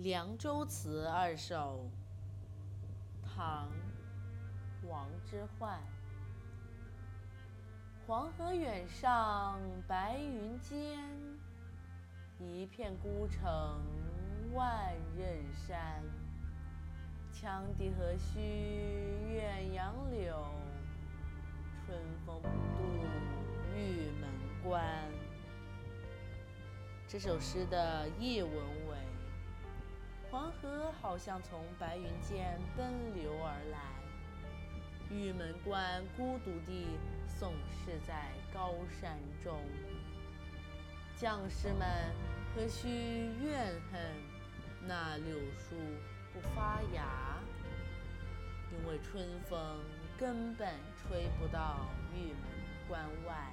《凉州词二首》唐·王之涣。黄河远上白云间，一片孤城万仞山。羌笛何须怨杨柳，春风不度玉门关。这首诗的译文为。好像从白云间奔流而来，玉门关孤独地耸视在高山中。将士们何须怨恨那柳树不发芽？因为春风根本吹不到玉门关外。